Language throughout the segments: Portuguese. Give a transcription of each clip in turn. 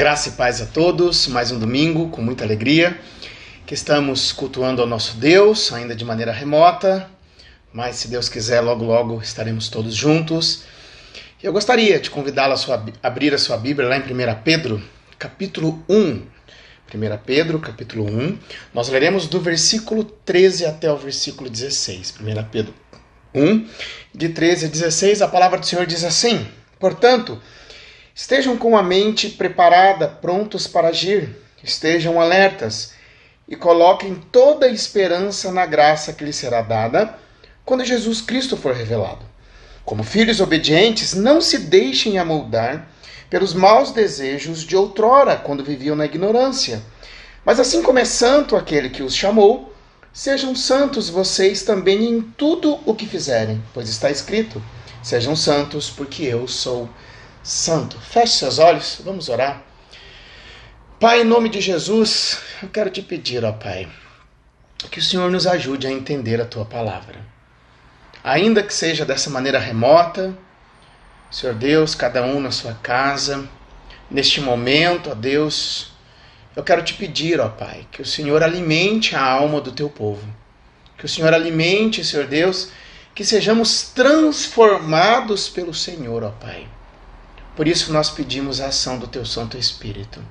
Graça e paz a todos, mais um domingo com muita alegria, que estamos cultuando ao nosso Deus, ainda de maneira remota, mas se Deus quiser, logo logo estaremos todos juntos. Eu gostaria de convidá-la a abrir a sua Bíblia lá em 1 Pedro, capítulo 1. 1 Pedro, capítulo 1. Nós leremos do versículo 13 até o versículo 16. 1 Pedro 1, de 13 a 16, a palavra do Senhor diz assim: Portanto, Estejam com a mente preparada, prontos para agir. Estejam alertas e coloquem toda a esperança na graça que lhes será dada quando Jesus Cristo for revelado. Como filhos obedientes, não se deixem amoldar pelos maus desejos de outrora, quando viviam na ignorância. Mas assim como é santo aquele que os chamou, sejam santos vocês também em tudo o que fizerem, pois está escrito: Sejam santos, porque eu sou Santo. Feche seus olhos, vamos orar. Pai, em nome de Jesus, eu quero te pedir, ó Pai, que o Senhor nos ajude a entender a tua palavra. Ainda que seja dessa maneira remota, Senhor Deus, cada um na sua casa, neste momento, ó Deus, eu quero te pedir, ó Pai, que o Senhor alimente a alma do teu povo. Que o Senhor alimente, Senhor Deus, que sejamos transformados pelo Senhor, ó Pai por isso nós pedimos a ação do teu Santo Espírito.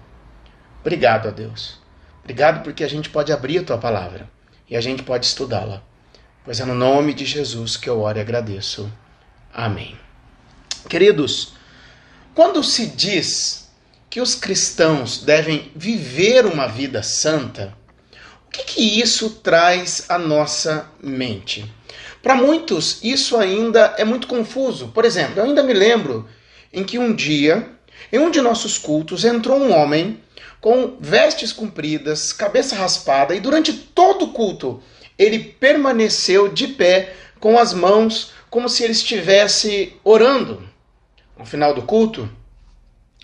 Obrigado a Deus. Obrigado porque a gente pode abrir a tua palavra e a gente pode estudá-la. Pois é no nome de Jesus que eu oro e agradeço. Amém. Queridos, quando se diz que os cristãos devem viver uma vida santa, o que, que isso traz à nossa mente? Para muitos, isso ainda é muito confuso. Por exemplo, eu ainda me lembro em que um dia, em um de nossos cultos, entrou um homem com vestes compridas, cabeça raspada, e durante todo o culto ele permaneceu de pé com as mãos como se ele estivesse orando. No final do culto,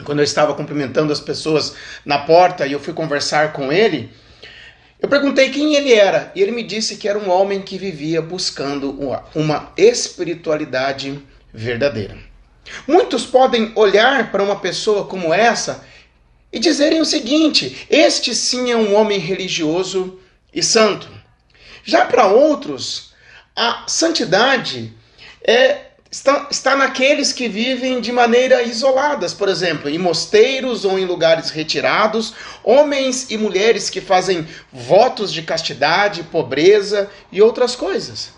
quando eu estava cumprimentando as pessoas na porta e eu fui conversar com ele, eu perguntei quem ele era e ele me disse que era um homem que vivia buscando uma espiritualidade verdadeira. Muitos podem olhar para uma pessoa como essa e dizerem o seguinte: este sim é um homem religioso e santo. Já para outros, a santidade é, está, está naqueles que vivem de maneira isoladas, por exemplo, em mosteiros ou em lugares retirados, homens e mulheres que fazem votos de castidade, pobreza e outras coisas.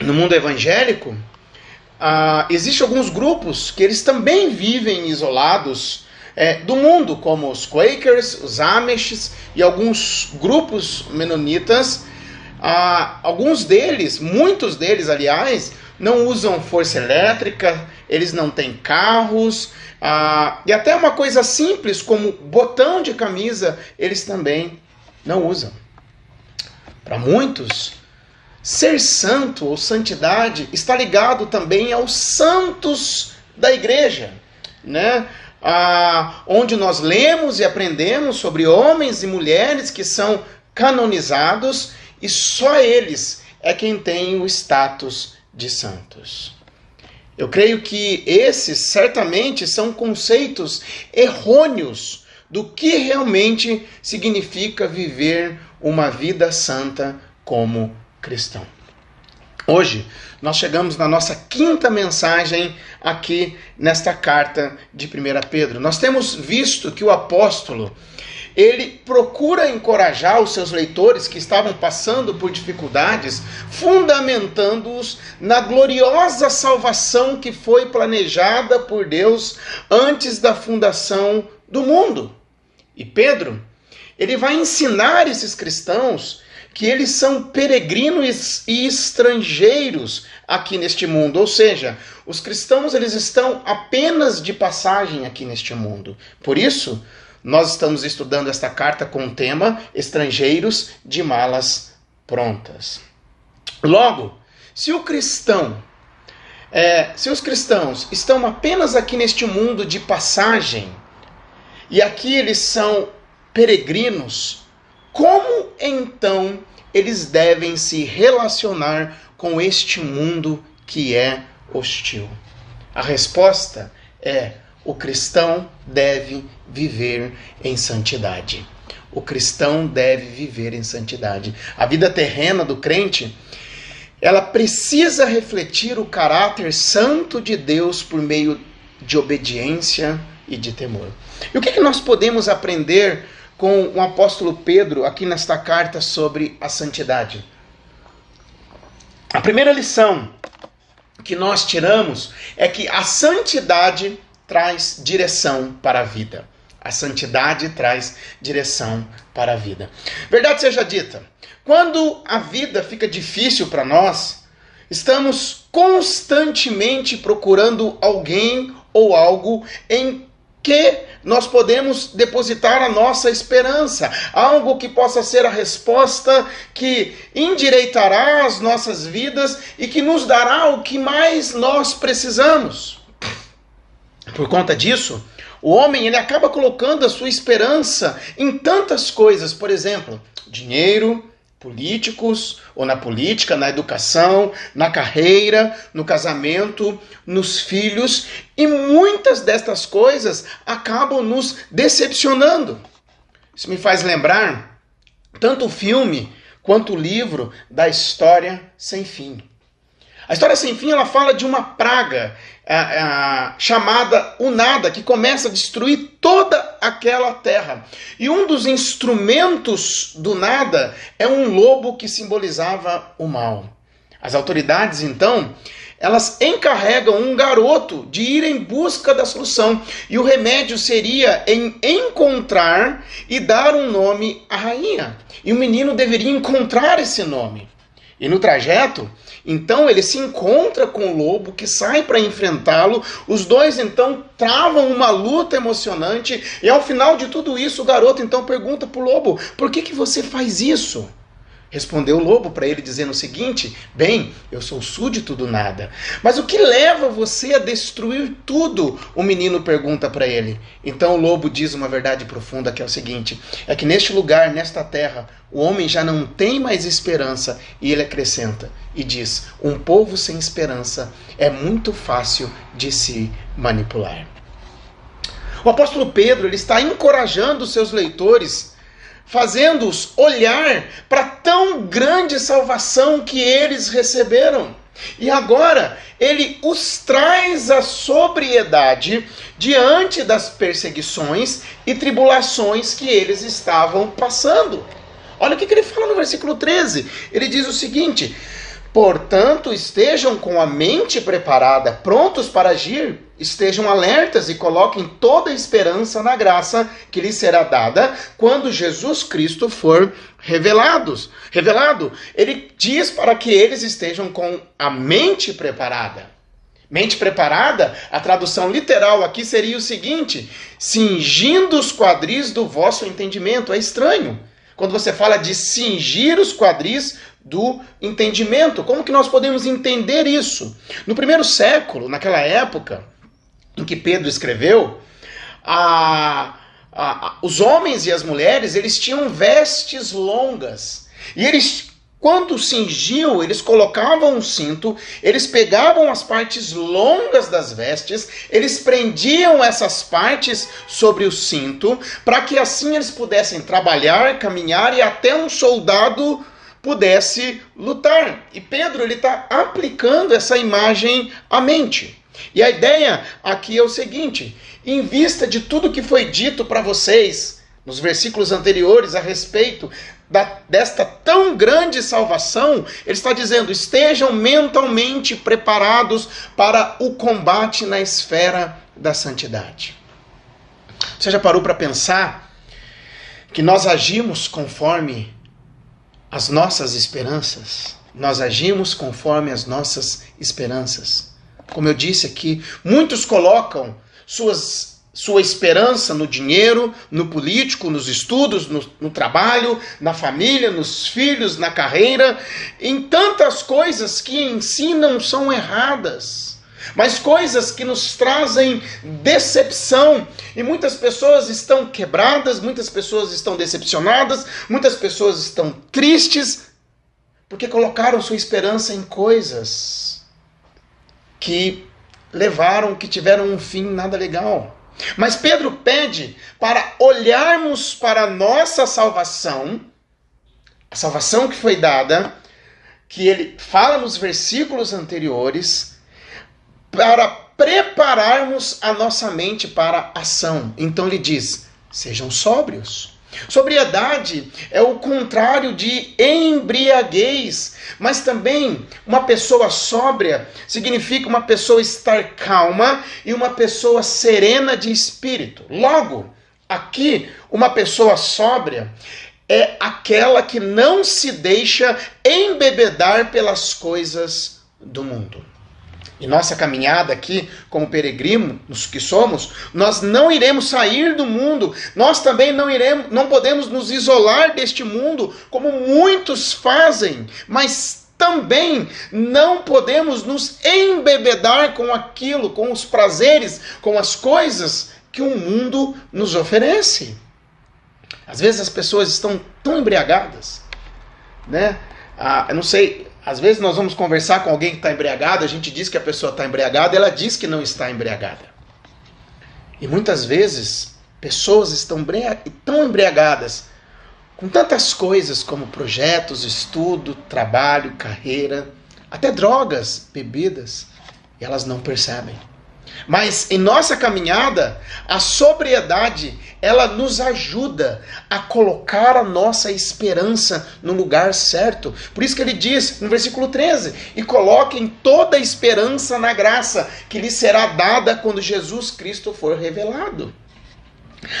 No mundo evangélico, ah, existem alguns grupos que eles também vivem isolados é, do mundo, como os Quakers, os Amishes e alguns grupos menonitas. Ah, alguns deles, muitos deles, aliás, não usam força elétrica, eles não têm carros, ah, e até uma coisa simples como botão de camisa, eles também não usam. Para muitos, Ser santo ou santidade está ligado também aos santos da igreja, né? Ah, onde nós lemos e aprendemos sobre homens e mulheres que são canonizados e só eles é quem tem o status de santos. Eu creio que esses certamente são conceitos errôneos do que realmente significa viver uma vida santa como cristão. Hoje nós chegamos na nossa quinta mensagem aqui nesta carta de 1 Pedro. Nós temos visto que o apóstolo ele procura encorajar os seus leitores que estavam passando por dificuldades, fundamentando-os na gloriosa salvação que foi planejada por Deus antes da fundação do mundo. E Pedro, ele vai ensinar esses cristãos que eles são peregrinos e estrangeiros aqui neste mundo, ou seja, os cristãos eles estão apenas de passagem aqui neste mundo. Por isso, nós estamos estudando esta carta com o tema Estrangeiros de malas prontas. Logo, se o cristão, é, se os cristãos estão apenas aqui neste mundo de passagem, e aqui eles são peregrinos, como então eles devem se relacionar com este mundo que é hostil? A resposta é: o cristão deve viver em santidade. O cristão deve viver em santidade. A vida terrena do crente, ela precisa refletir o caráter santo de Deus por meio de obediência e de temor. E o que, que nós podemos aprender com o apóstolo Pedro aqui nesta carta sobre a santidade? A primeira lição que nós tiramos é que a santidade traz direção para a vida. A santidade traz direção para a vida. Verdade seja dita, quando a vida fica difícil para nós, estamos constantemente procurando alguém ou algo em que nós podemos depositar a nossa esperança, algo que possa ser a resposta que endireitará as nossas vidas e que nos dará o que mais nós precisamos. Por conta disso, o homem ele acaba colocando a sua esperança em tantas coisas, por exemplo, dinheiro, políticos, ou na política, na educação, na carreira, no casamento, nos filhos, e muitas destas coisas acabam nos decepcionando. Isso me faz lembrar tanto o filme quanto o livro da História Sem Fim. A História Sem Fim ela fala de uma praga é, é, chamada o nada, que começa a destruir toda aquela terra. E um dos instrumentos do nada é um lobo que simbolizava o mal. As autoridades, então, elas encarregam um garoto de ir em busca da solução. E o remédio seria em encontrar e dar um nome à rainha. E o menino deveria encontrar esse nome. E no trajeto, então ele se encontra com o lobo que sai para enfrentá-lo. Os dois então travam uma luta emocionante e ao final de tudo isso o garoto então pergunta para o lobo: "Por que que você faz isso?" Respondeu o lobo para ele dizendo o seguinte: Bem, eu sou súdito do nada. Mas o que leva você a destruir tudo? O menino pergunta para ele. Então o lobo diz uma verdade profunda que é o seguinte: é que neste lugar, nesta terra, o homem já não tem mais esperança. E ele acrescenta e diz: Um povo sem esperança é muito fácil de se manipular. O apóstolo Pedro ele está encorajando os seus leitores fazendo-os olhar para tão grande salvação que eles receberam. E agora ele os traz à sobriedade diante das perseguições e tribulações que eles estavam passando. Olha o que, ele fala no versículo 13. Ele diz o seguinte: Portanto, estejam com a mente preparada, prontos para agir, estejam alertas e coloquem toda a esperança na graça que lhes será dada quando Jesus Cristo for revelados. Revelado, ele diz para que eles estejam com a mente preparada. Mente preparada, a tradução literal aqui seria o seguinte: cingindo os quadris do vosso entendimento. É estranho. Quando você fala de cingir os quadris do entendimento. Como que nós podemos entender isso? No primeiro século, naquela época em que Pedro escreveu, a, a, a, os homens e as mulheres eles tinham vestes longas e eles quando cingiam, eles colocavam um cinto, eles pegavam as partes longas das vestes, eles prendiam essas partes sobre o cinto, para que assim eles pudessem trabalhar, caminhar e até um soldado pudesse lutar. E Pedro ele está aplicando essa imagem à mente. E a ideia aqui é o seguinte: em vista de tudo que foi dito para vocês nos versículos anteriores a respeito da, desta tão grande salvação, ele está dizendo: estejam mentalmente preparados para o combate na esfera da santidade. Você já parou para pensar que nós agimos conforme as nossas esperanças, nós agimos conforme as nossas esperanças. Como eu disse aqui, muitos colocam suas, sua esperança no dinheiro, no político, nos estudos, no, no trabalho, na família, nos filhos, na carreira, em tantas coisas que em si não são erradas mas coisas que nos trazem decepção. E muitas pessoas estão quebradas, muitas pessoas estão decepcionadas, muitas pessoas estão tristes, porque colocaram sua esperança em coisas que levaram, que tiveram um fim nada legal. Mas Pedro pede para olharmos para a nossa salvação, a salvação que foi dada, que ele fala nos versículos anteriores, para prepararmos a nossa mente para a ação. Então ele diz: sejam sóbrios. Sobriedade é o contrário de embriaguez, mas também uma pessoa sóbria significa uma pessoa estar calma e uma pessoa serena de espírito. Logo, aqui, uma pessoa sóbria é aquela que não se deixa embebedar pelas coisas do mundo. Em nossa caminhada aqui, como peregrinos que somos, nós não iremos sair do mundo, nós também não iremos, não podemos nos isolar deste mundo, como muitos fazem, mas também não podemos nos embebedar com aquilo, com os prazeres, com as coisas que o mundo nos oferece. Às vezes as pessoas estão tão embriagadas, né? Ah, eu não sei, às vezes nós vamos conversar com alguém que está embriagado, a gente diz que a pessoa está embriagada, ela diz que não está embriagada. E muitas vezes pessoas estão tão embriagadas com tantas coisas como projetos, estudo, trabalho, carreira, até drogas, bebidas, e elas não percebem. Mas em nossa caminhada, a sobriedade, ela nos ajuda a colocar a nossa esperança no lugar certo. Por isso que ele diz no versículo 13: "E coloquem toda a esperança na graça que lhe será dada quando Jesus Cristo for revelado."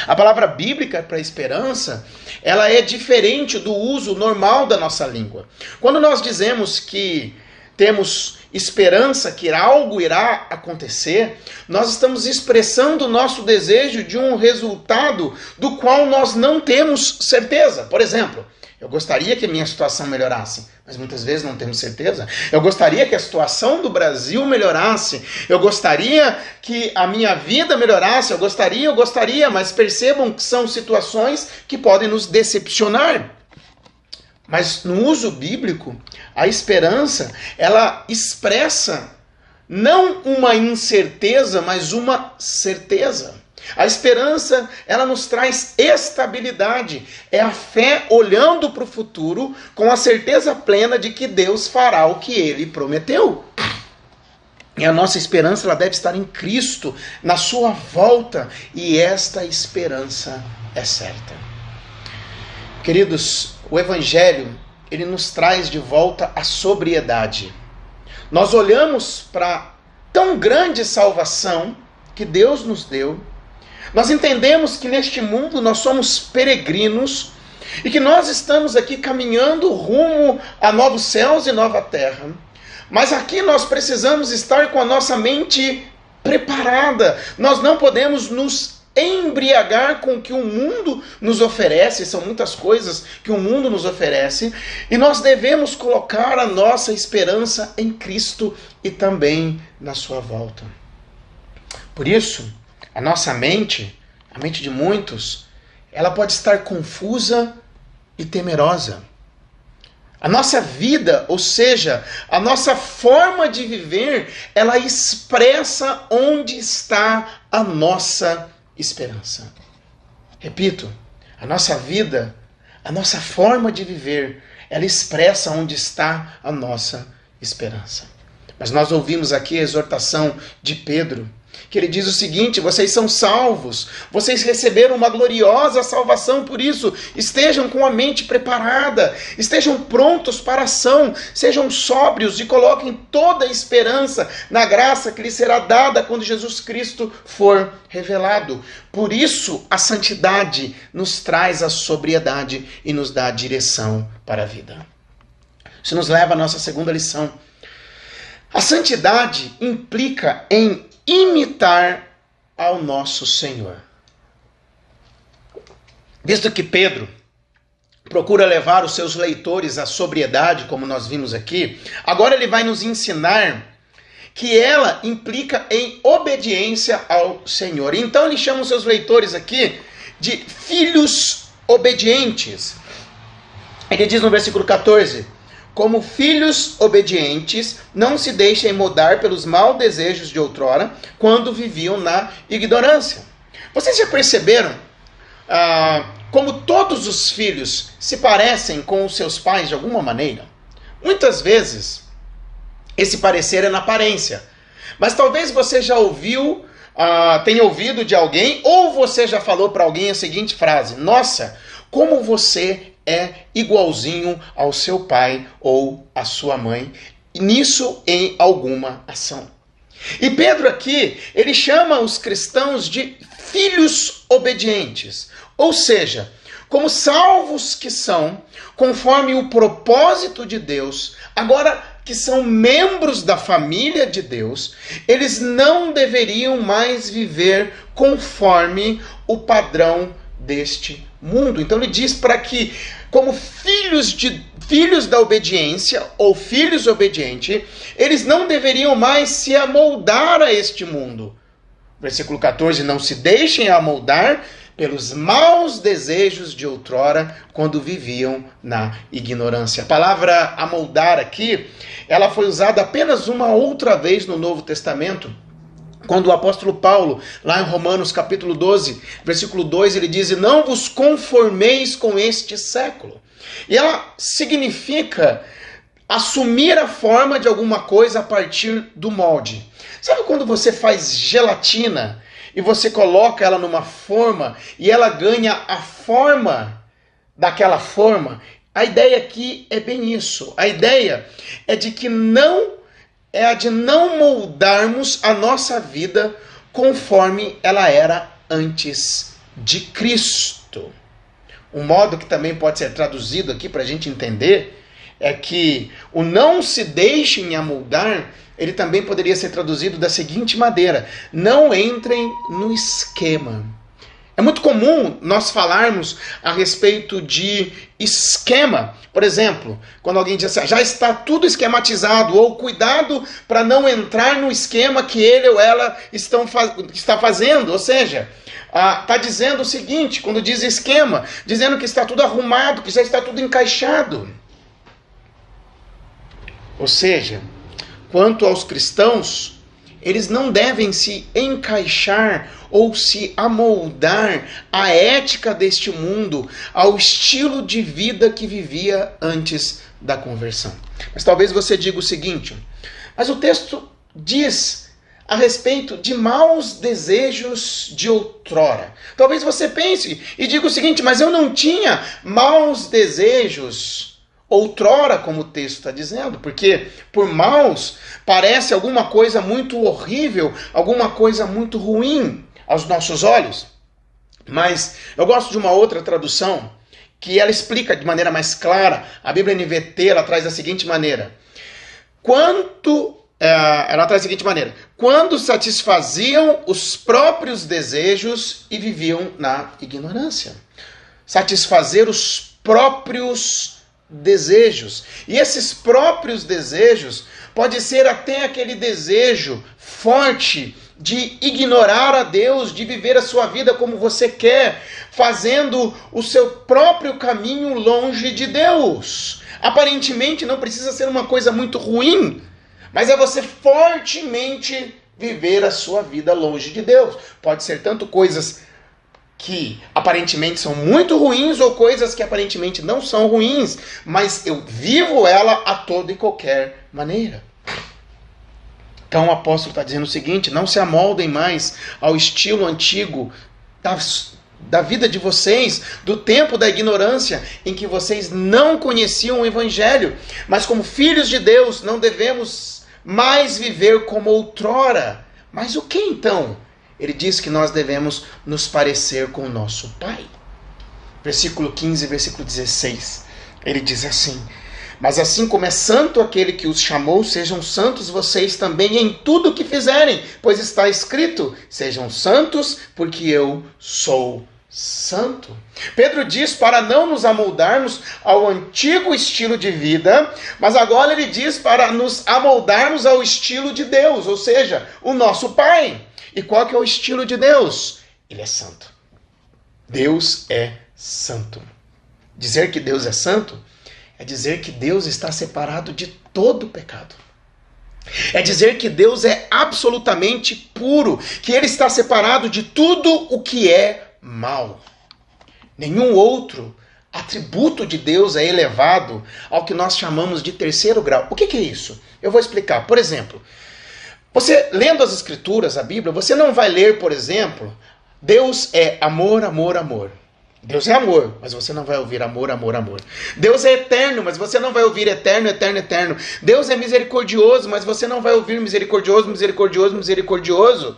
A palavra bíblica para esperança, ela é diferente do uso normal da nossa língua. Quando nós dizemos que temos esperança que algo irá acontecer, nós estamos expressando o nosso desejo de um resultado do qual nós não temos certeza. Por exemplo, eu gostaria que a minha situação melhorasse, mas muitas vezes não temos certeza. Eu gostaria que a situação do Brasil melhorasse. Eu gostaria que a minha vida melhorasse. Eu gostaria, eu gostaria, mas percebam que são situações que podem nos decepcionar. Mas no uso bíblico, a esperança, ela expressa não uma incerteza, mas uma certeza. A esperança, ela nos traz estabilidade. É a fé olhando para o futuro com a certeza plena de que Deus fará o que ele prometeu. E a nossa esperança ela deve estar em Cristo, na sua volta, e esta esperança é certa. Queridos, o evangelho, ele nos traz de volta a sobriedade. Nós olhamos para tão grande salvação que Deus nos deu. Nós entendemos que neste mundo nós somos peregrinos e que nós estamos aqui caminhando rumo a novos céus e nova terra. Mas aqui nós precisamos estar com a nossa mente preparada. Nós não podemos nos embriagar com o que o mundo nos oferece, são muitas coisas que o mundo nos oferece, e nós devemos colocar a nossa esperança em Cristo e também na sua volta. Por isso, a nossa mente, a mente de muitos, ela pode estar confusa e temerosa. A nossa vida, ou seja, a nossa forma de viver, ela expressa onde está a nossa esperança. Repito, a nossa vida, a nossa forma de viver, ela expressa onde está a nossa esperança. Mas nós ouvimos aqui a exortação de Pedro que ele diz o seguinte: vocês são salvos, vocês receberam uma gloriosa salvação, por isso estejam com a mente preparada, estejam prontos para a ação, sejam sóbrios e coloquem toda a esperança na graça que lhes será dada quando Jesus Cristo for revelado. Por isso, a santidade nos traz a sobriedade e nos dá a direção para a vida. Isso nos leva à nossa segunda lição. A santidade implica em imitar ao nosso Senhor. Visto que Pedro procura levar os seus leitores à sobriedade, como nós vimos aqui, agora ele vai nos ensinar que ela implica em obediência ao Senhor. Então ele chama os seus leitores aqui de filhos obedientes. Ele diz no versículo 14: como filhos obedientes, não se deixem mudar pelos maus desejos de outrora, quando viviam na ignorância. Vocês já perceberam ah, como todos os filhos se parecem com os seus pais de alguma maneira? Muitas vezes, esse parecer é na aparência. Mas talvez você já ouviu, uh, tenha ouvido de alguém, ou você já falou para alguém a seguinte frase: Nossa, como você é igualzinho ao seu pai ou à sua mãe, nisso em alguma ação. E Pedro aqui, ele chama os cristãos de filhos obedientes, ou seja, como salvos que são, conforme o propósito de Deus, agora que são membros da família de Deus, eles não deveriam mais viver conforme o padrão deste mundo. Então ele diz para que, como filhos de filhos da obediência ou filhos obedientes, eles não deveriam mais se amoldar a este mundo. Versículo 14: Não se deixem amoldar pelos maus desejos de outrora, quando viviam na ignorância. A palavra amoldar aqui, ela foi usada apenas uma outra vez no Novo Testamento. Quando o apóstolo Paulo, lá em Romanos capítulo 12, versículo 2, ele diz: Não vos conformeis com este século. E ela significa assumir a forma de alguma coisa a partir do molde. Sabe quando você faz gelatina e você coloca ela numa forma e ela ganha a forma daquela forma, a ideia aqui é bem isso. A ideia é de que não é a de não moldarmos a nossa vida conforme ela era antes de Cristo. Um modo que também pode ser traduzido aqui para a gente entender é que o não se deixem amoldar ele também poderia ser traduzido da seguinte maneira: não entrem no esquema. É muito comum nós falarmos a respeito de esquema. Por exemplo, quando alguém diz assim, já está tudo esquematizado, ou cuidado para não entrar no esquema que ele ou ela estão está fazendo. Ou seja, está dizendo o seguinte, quando diz esquema, dizendo que está tudo arrumado, que já está tudo encaixado. Ou seja, Quanto aos cristãos, eles não devem se encaixar ou se amoldar à ética deste mundo, ao estilo de vida que vivia antes da conversão. Mas talvez você diga o seguinte: mas o texto diz a respeito de maus desejos de outrora. Talvez você pense e diga o seguinte: mas eu não tinha maus desejos outrora, como o texto está dizendo, porque por maus parece alguma coisa muito horrível, alguma coisa muito ruim aos nossos olhos. Mas eu gosto de uma outra tradução que ela explica de maneira mais clara. A Bíblia NVT ela traz da seguinte maneira: quanto é, ela traz da seguinte maneira: quando satisfaziam os próprios desejos e viviam na ignorância. Satisfazer os próprios desejos. E esses próprios desejos pode ser até aquele desejo forte de ignorar a Deus, de viver a sua vida como você quer, fazendo o seu próprio caminho longe de Deus. Aparentemente não precisa ser uma coisa muito ruim, mas é você fortemente viver a sua vida longe de Deus. Pode ser tanto coisas que aparentemente são muito ruins ou coisas que aparentemente não são ruins, mas eu vivo ela a toda e qualquer maneira. Então o apóstolo está dizendo o seguinte: não se amoldem mais ao estilo antigo da, da vida de vocês, do tempo da ignorância, em que vocês não conheciam o Evangelho, mas como filhos de Deus não devemos mais viver como outrora. Mas o que então? Ele diz que nós devemos nos parecer com o nosso Pai. Versículo 15, versículo 16. Ele diz assim: Mas assim como é santo aquele que os chamou, sejam santos vocês também em tudo o que fizerem, pois está escrito: Sejam santos, porque eu sou santo. Pedro diz para não nos amoldarmos ao antigo estilo de vida, mas agora ele diz para nos amoldarmos ao estilo de Deus, ou seja, o nosso Pai. E qual que é o estilo de Deus? Ele é santo. Deus é santo. Dizer que Deus é santo é dizer que Deus está separado de todo pecado. É dizer que Deus é absolutamente puro, que ele está separado de tudo o que é mal. Nenhum outro atributo de Deus é elevado ao que nós chamamos de terceiro grau. O que, que é isso? Eu vou explicar. Por exemplo, você lendo as Escrituras, a Bíblia, você não vai ler, por exemplo, Deus é amor, amor, amor. Deus é amor, mas você não vai ouvir amor, amor, amor. Deus é eterno, mas você não vai ouvir eterno, eterno, eterno. Deus é misericordioso, mas você não vai ouvir misericordioso, misericordioso, misericordioso.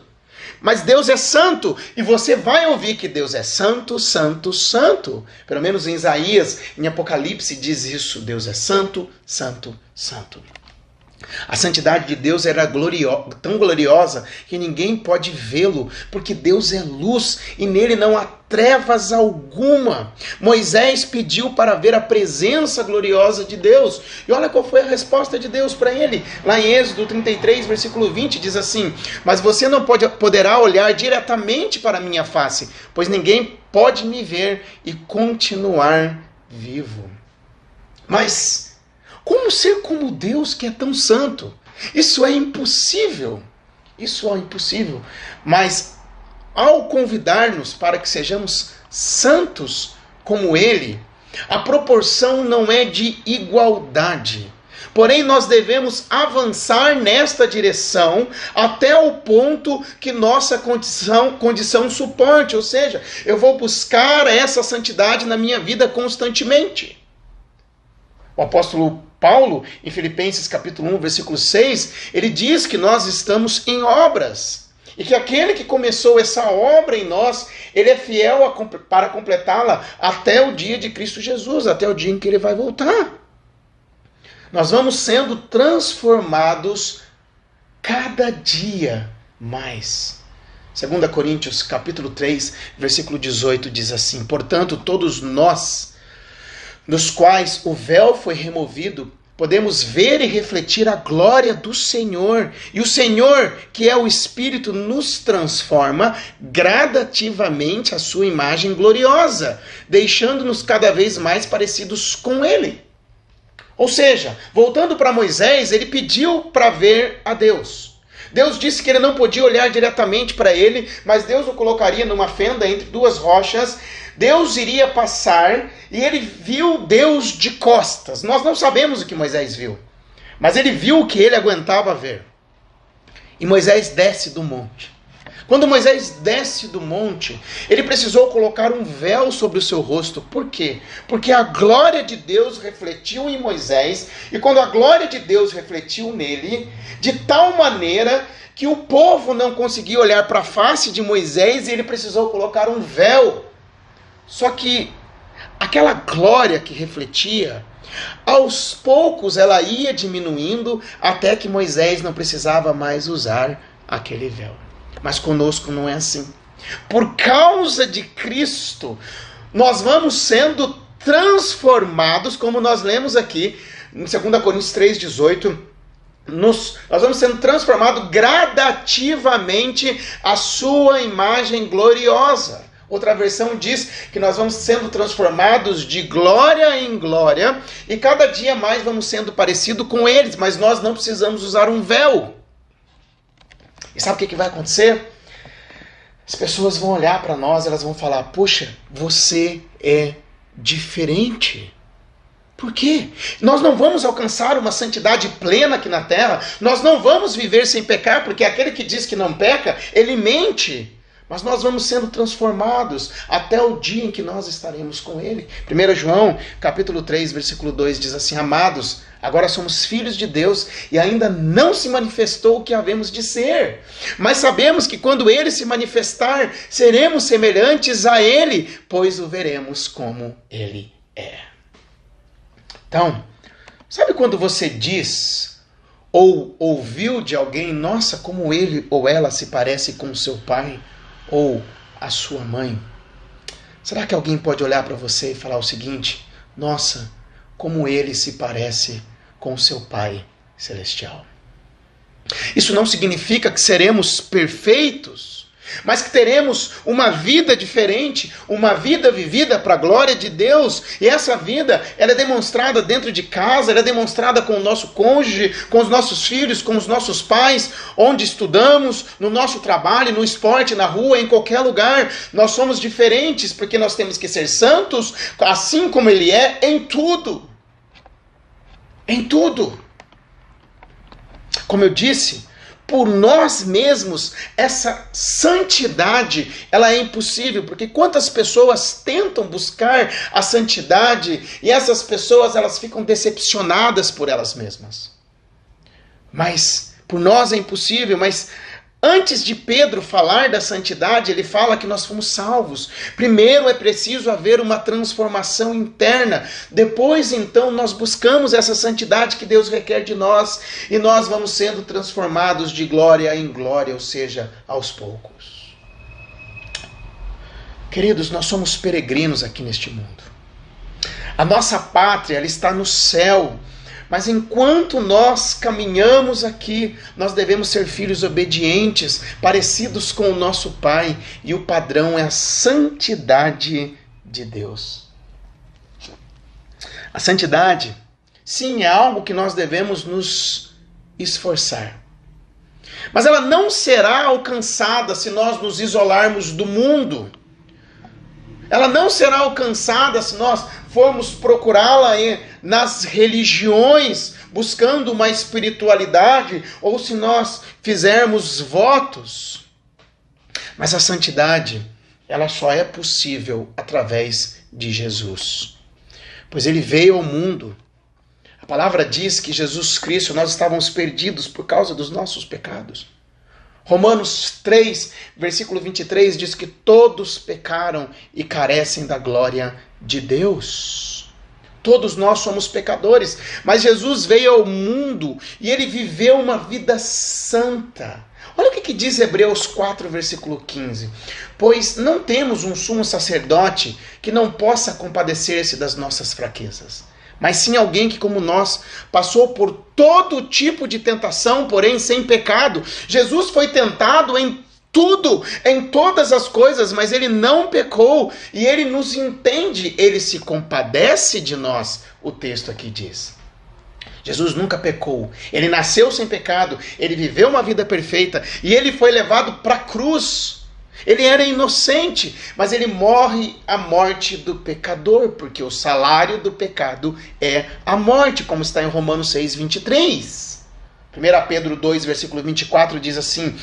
Mas Deus é santo e você vai ouvir que Deus é santo, santo, santo. Pelo menos em Isaías, em Apocalipse diz isso: Deus é santo, santo, santo. A santidade de Deus era glorio tão gloriosa que ninguém pode vê-lo, porque Deus é luz e nele não há trevas alguma. Moisés pediu para ver a presença gloriosa de Deus. E olha qual foi a resposta de Deus para ele. Lá em Êxodo 33, versículo 20, diz assim: Mas você não pode, poderá olhar diretamente para a minha face, pois ninguém pode me ver e continuar vivo. Mas como ser como Deus que é tão santo? Isso é impossível. Isso é impossível. Mas ao convidar-nos para que sejamos santos como Ele, a proporção não é de igualdade. Porém, nós devemos avançar nesta direção até o ponto que nossa condição, condição suporte. Ou seja, eu vou buscar essa santidade na minha vida constantemente. O apóstolo Paulo, em Filipenses capítulo 1, versículo 6, ele diz que nós estamos em obras. E que aquele que começou essa obra em nós, ele é fiel a, para completá-la até o dia de Cristo Jesus, até o dia em que ele vai voltar. Nós vamos sendo transformados cada dia mais. 2 Coríntios capítulo 3, versículo 18 diz assim: "Portanto, todos nós nos quais o véu foi removido, podemos ver e refletir a glória do Senhor. E o Senhor, que é o Espírito, nos transforma gradativamente à sua imagem gloriosa, deixando-nos cada vez mais parecidos com Ele. Ou seja, voltando para Moisés, ele pediu para ver a Deus. Deus disse que ele não podia olhar diretamente para ele, mas Deus o colocaria numa fenda entre duas rochas Deus iria passar e ele viu Deus de costas. Nós não sabemos o que Moisés viu, mas ele viu o que ele aguentava ver. E Moisés desce do monte. Quando Moisés desce do monte, ele precisou colocar um véu sobre o seu rosto. Por quê? Porque a glória de Deus refletiu em Moisés, e quando a glória de Deus refletiu nele, de tal maneira que o povo não conseguia olhar para a face de Moisés e ele precisou colocar um véu só que aquela glória que refletia, aos poucos ela ia diminuindo até que Moisés não precisava mais usar aquele véu. Mas conosco não é assim. Por causa de Cristo, nós vamos sendo transformados, como nós lemos aqui em 2 Coríntios 3,18. Nos, nós vamos sendo transformados gradativamente à sua imagem gloriosa. Outra versão diz que nós vamos sendo transformados de glória em glória e cada dia mais vamos sendo parecido com eles, mas nós não precisamos usar um véu. E sabe o que, que vai acontecer? As pessoas vão olhar para nós, elas vão falar: "Puxa, você é diferente". Por quê? Nós não vamos alcançar uma santidade plena aqui na terra. Nós não vamos viver sem pecar, porque aquele que diz que não peca, ele mente mas nós vamos sendo transformados até o dia em que nós estaremos com Ele. 1 João, capítulo 3, versículo 2 diz assim: Amados, agora somos filhos de Deus e ainda não se manifestou o que havemos de ser. Mas sabemos que quando Ele se manifestar, seremos semelhantes a Ele, pois o veremos como Ele é. Então, sabe quando você diz ou ouviu de alguém, nossa, como ele ou ela se parece com seu pai? Ou a sua mãe? Será que alguém pode olhar para você e falar o seguinte: nossa, como ele se parece com seu Pai Celestial? Isso não significa que seremos perfeitos. Mas que teremos uma vida diferente, uma vida vivida para a glória de Deus. E essa vida, ela é demonstrada dentro de casa, ela é demonstrada com o nosso cônjuge, com os nossos filhos, com os nossos pais, onde estudamos, no nosso trabalho, no esporte, na rua, em qualquer lugar. Nós somos diferentes porque nós temos que ser santos, assim como ele é em tudo. Em tudo. Como eu disse, por nós mesmos, essa santidade, ela é impossível, porque quantas pessoas tentam buscar a santidade e essas pessoas elas ficam decepcionadas por elas mesmas. Mas por nós é impossível, mas Antes de Pedro falar da santidade, ele fala que nós fomos salvos. Primeiro é preciso haver uma transformação interna. Depois, então, nós buscamos essa santidade que Deus requer de nós e nós vamos sendo transformados de glória em glória, ou seja, aos poucos. Queridos, nós somos peregrinos aqui neste mundo. A nossa pátria está no céu. Mas enquanto nós caminhamos aqui, nós devemos ser filhos obedientes, parecidos com o nosso Pai, e o padrão é a santidade de Deus. A santidade, sim, é algo que nós devemos nos esforçar. Mas ela não será alcançada se nós nos isolarmos do mundo. Ela não será alcançada se nós formos procurá-la nas religiões, buscando uma espiritualidade, ou se nós fizermos votos. Mas a santidade, ela só é possível através de Jesus. Pois ele veio ao mundo. A palavra diz que Jesus Cristo, nós estávamos perdidos por causa dos nossos pecados. Romanos 3, versículo 23 diz que todos pecaram e carecem da glória de Deus. Todos nós somos pecadores, mas Jesus veio ao mundo e ele viveu uma vida santa. Olha o que, que, diz Hebreus 4, versículo 15. Pois não temos um sumo sacerdote que não possa compadecer-se das nossas fraquezas, mas sim alguém que, como nós, passou por todo tipo de tentação, porém sem pecado. Jesus foi tentado em tudo, em todas as coisas, mas ele não pecou e ele nos entende, ele se compadece de nós, o texto aqui diz. Jesus nunca pecou, ele nasceu sem pecado, ele viveu uma vida perfeita e ele foi levado para a cruz. Ele era inocente, mas ele morre a morte do pecador, porque o salário do pecado é a morte, como está em Romanos 6, 23. 1 Pedro 2, versículo 24 diz assim: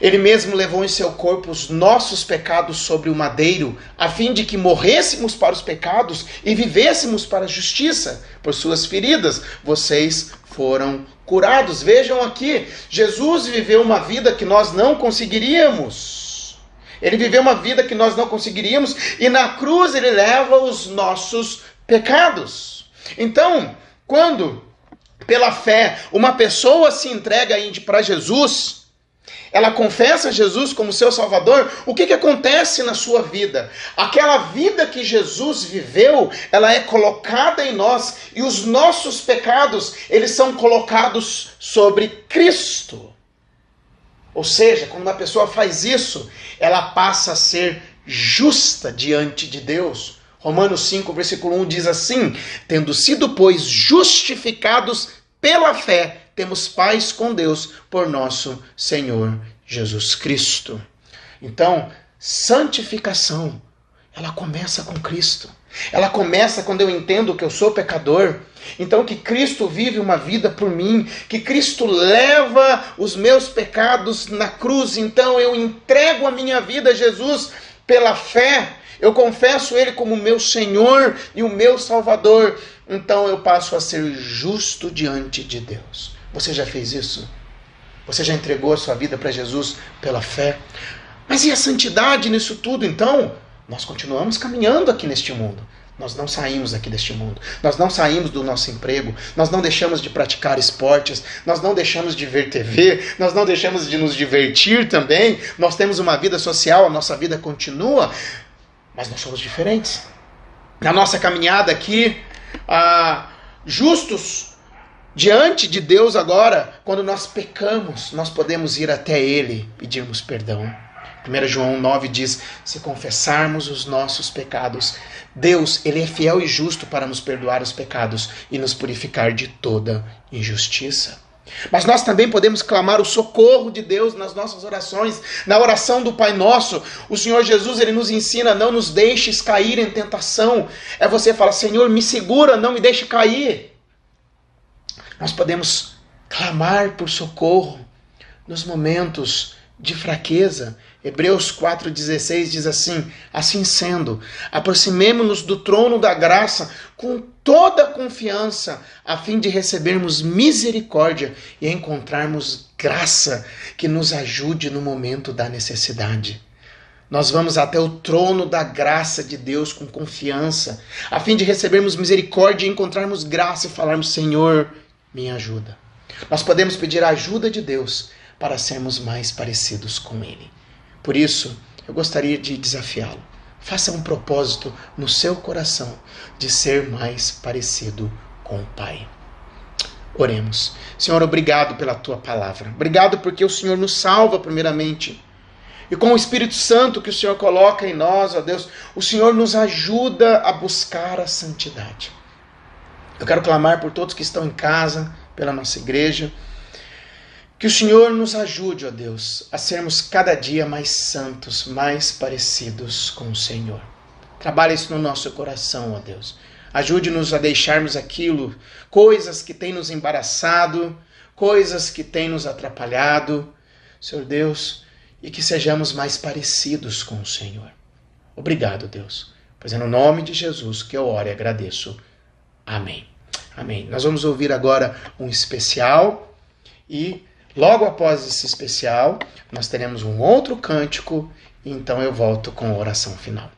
ele mesmo levou em seu corpo os nossos pecados sobre o madeiro, a fim de que morrêssemos para os pecados e vivêssemos para a justiça. Por suas feridas, vocês foram curados. Vejam aqui, Jesus viveu uma vida que nós não conseguiríamos. Ele viveu uma vida que nós não conseguiríamos e na cruz ele leva os nossos pecados. Então, quando pela fé uma pessoa se entrega para Jesus, ela confessa Jesus como seu Salvador, o que, que acontece na sua vida? Aquela vida que Jesus viveu, ela é colocada em nós e os nossos pecados, eles são colocados sobre Cristo. Ou seja, quando uma pessoa faz isso, ela passa a ser justa diante de Deus. Romanos 5, versículo 1 diz assim: Tendo sido, pois, justificados pela fé, temos paz com Deus por nosso Senhor Jesus Cristo. Então, santificação, ela começa com Cristo. Ela começa quando eu entendo que eu sou pecador. Então, que Cristo vive uma vida por mim, que Cristo leva os meus pecados na cruz. Então, eu entrego a minha vida a Jesus pela fé. Eu confesso Ele como meu Senhor e o meu Salvador. Então, eu passo a ser justo diante de Deus. Você já fez isso? Você já entregou a sua vida para Jesus pela fé? Mas e a santidade nisso tudo? Então, nós continuamos caminhando aqui neste mundo. Nós não saímos aqui deste mundo. Nós não saímos do nosso emprego. Nós não deixamos de praticar esportes. Nós não deixamos de ver TV. Nós não deixamos de nos divertir também. Nós temos uma vida social. A nossa vida continua. Mas nós somos diferentes. Na nossa caminhada aqui, ah, justos Diante de Deus agora, quando nós pecamos, nós podemos ir até Ele, pedirmos perdão. 1 João 9 diz: Se confessarmos os nossos pecados, Deus, ele é fiel e justo para nos perdoar os pecados e nos purificar de toda injustiça. Mas nós também podemos clamar o socorro de Deus nas nossas orações, na oração do Pai Nosso. O Senhor Jesus, ele nos ensina: não nos deixes cair em tentação. É você falar: Senhor, me segura, não me deixe cair. Nós podemos clamar por socorro nos momentos de fraqueza. Hebreus 4,16 diz assim: Assim sendo, aproximemo-nos do trono da graça com toda confiança, a fim de recebermos misericórdia e encontrarmos graça que nos ajude no momento da necessidade. Nós vamos até o trono da graça de Deus com confiança, a fim de recebermos misericórdia e encontrarmos graça e falarmos: Senhor, me ajuda. Nós podemos pedir a ajuda de Deus para sermos mais parecidos com Ele. Por isso, eu gostaria de desafiá-lo. Faça um propósito no seu coração de ser mais parecido com o Pai. Oremos. Senhor, obrigado pela tua palavra. Obrigado porque o Senhor nos salva, primeiramente. E com o Espírito Santo que o Senhor coloca em nós, ó Deus, o Senhor nos ajuda a buscar a santidade. Eu quero clamar por todos que estão em casa, pela nossa igreja que o Senhor nos ajude, ó Deus, a sermos cada dia mais santos, mais parecidos com o Senhor. Trabalhe isso no nosso coração, ó Deus. Ajude-nos a deixarmos aquilo, coisas que têm nos embaraçado, coisas que têm nos atrapalhado, Senhor Deus, e que sejamos mais parecidos com o Senhor. Obrigado, Deus, pois é no nome de Jesus que eu oro e agradeço. Amém. Amém. Nós vamos ouvir agora um especial e Logo após esse especial, nós teremos um outro cântico, então eu volto com a oração final.